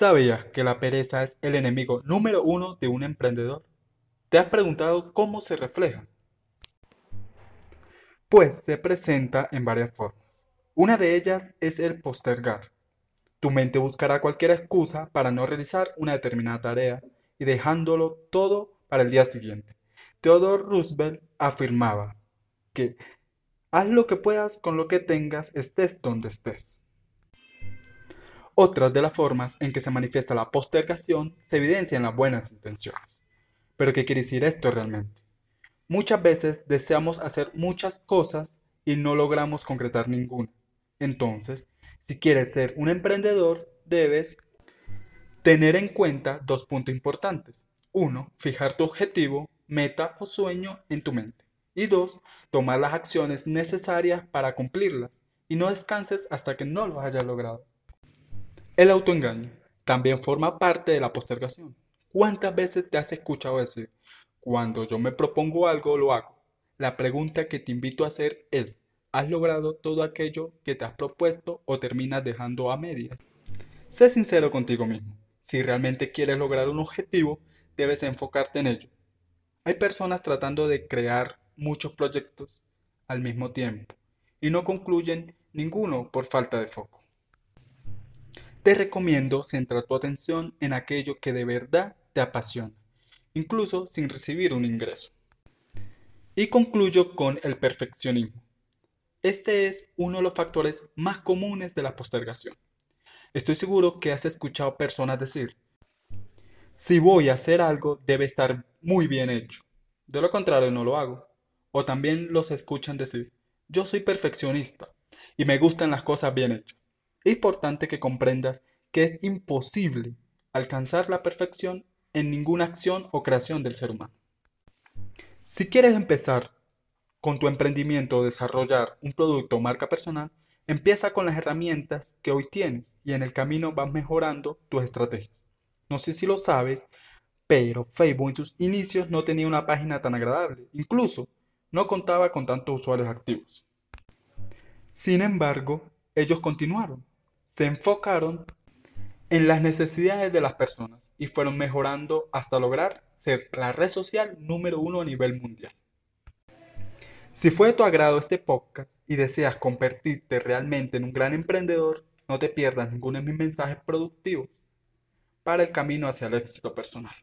¿Sabías que la pereza es el enemigo número uno de un emprendedor? ¿Te has preguntado cómo se refleja? Pues se presenta en varias formas. Una de ellas es el postergar. Tu mente buscará cualquier excusa para no realizar una determinada tarea y dejándolo todo para el día siguiente. Theodore Roosevelt afirmaba que haz lo que puedas con lo que tengas, estés donde estés. Otras de las formas en que se manifiesta la postergación se evidencian las buenas intenciones. Pero ¿qué quiere decir esto realmente? Muchas veces deseamos hacer muchas cosas y no logramos concretar ninguna. Entonces, si quieres ser un emprendedor, debes tener en cuenta dos puntos importantes. Uno, fijar tu objetivo, meta o sueño en tu mente. Y dos, tomar las acciones necesarias para cumplirlas y no descanses hasta que no lo hayas logrado. El autoengaño también forma parte de la postergación. ¿Cuántas veces te has escuchado decir, cuando yo me propongo algo, lo hago? La pregunta que te invito a hacer es, ¿has logrado todo aquello que te has propuesto o terminas dejando a medias? Sé sincero contigo mismo. Si realmente quieres lograr un objetivo, debes enfocarte en ello. Hay personas tratando de crear muchos proyectos al mismo tiempo y no concluyen ninguno por falta de foco te recomiendo centrar tu atención en aquello que de verdad te apasiona, incluso sin recibir un ingreso. Y concluyo con el perfeccionismo. Este es uno de los factores más comunes de la postergación. Estoy seguro que has escuchado personas decir, si voy a hacer algo debe estar muy bien hecho, de lo contrario no lo hago. O también los escuchan decir, yo soy perfeccionista y me gustan las cosas bien hechas. Es importante que comprendas que es imposible alcanzar la perfección en ninguna acción o creación del ser humano. Si quieres empezar con tu emprendimiento o desarrollar un producto o marca personal, empieza con las herramientas que hoy tienes y en el camino vas mejorando tus estrategias. No sé si lo sabes, pero Facebook en sus inicios no tenía una página tan agradable, incluso no contaba con tantos usuarios activos. Sin embargo, ellos continuaron se enfocaron en las necesidades de las personas y fueron mejorando hasta lograr ser la red social número uno a nivel mundial. Si fue de tu agrado este podcast y deseas convertirte realmente en un gran emprendedor, no te pierdas ninguno de mis mensajes productivos para el camino hacia el éxito personal.